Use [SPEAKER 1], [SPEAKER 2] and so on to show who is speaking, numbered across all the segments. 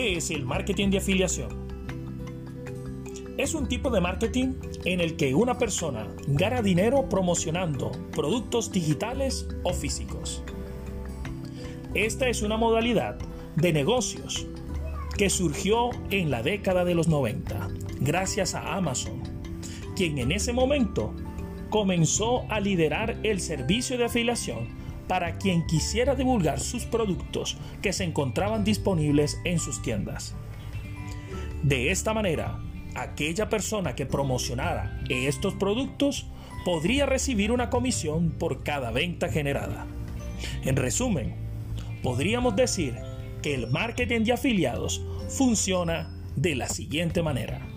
[SPEAKER 1] es el marketing de afiliación? Es un tipo de marketing en el que una persona gana dinero promocionando productos digitales o físicos. Esta es una modalidad de negocios que surgió en la década de los 90 gracias a Amazon, quien en ese momento comenzó a liderar el servicio de afiliación para quien quisiera divulgar sus productos que se encontraban disponibles en sus tiendas. De esta manera, aquella persona que promocionara estos productos podría recibir una comisión por cada venta generada. En resumen, podríamos decir que el marketing de afiliados funciona de la siguiente manera.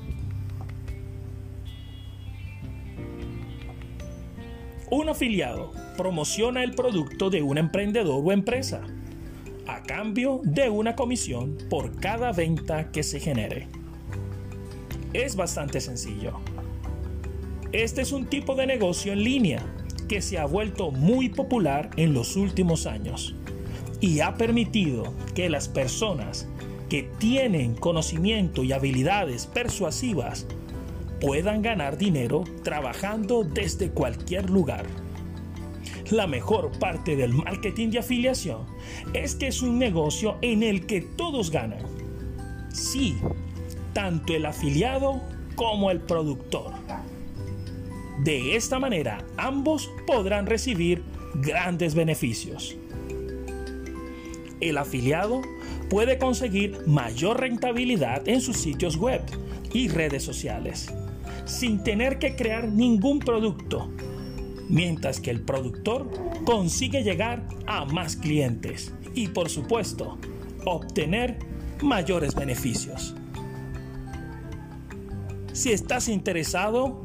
[SPEAKER 1] Un afiliado promociona el producto de un emprendedor o empresa a cambio de una comisión por cada venta que se genere. Es bastante sencillo. Este es un tipo de negocio en línea que se ha vuelto muy popular en los últimos años y ha permitido que las personas que tienen conocimiento y habilidades persuasivas puedan ganar dinero trabajando desde cualquier lugar. La mejor parte del marketing de afiliación es que es un negocio en el que todos ganan. Sí, tanto el afiliado como el productor. De esta manera, ambos podrán recibir grandes beneficios. El afiliado puede conseguir mayor rentabilidad en sus sitios web y redes sociales sin tener que crear ningún producto, mientras que el productor consigue llegar a más clientes y por supuesto obtener mayores beneficios. Si estás interesado,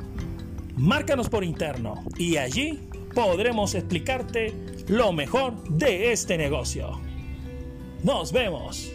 [SPEAKER 1] márcanos por interno y allí podremos explicarte lo mejor de este negocio. Nos vemos.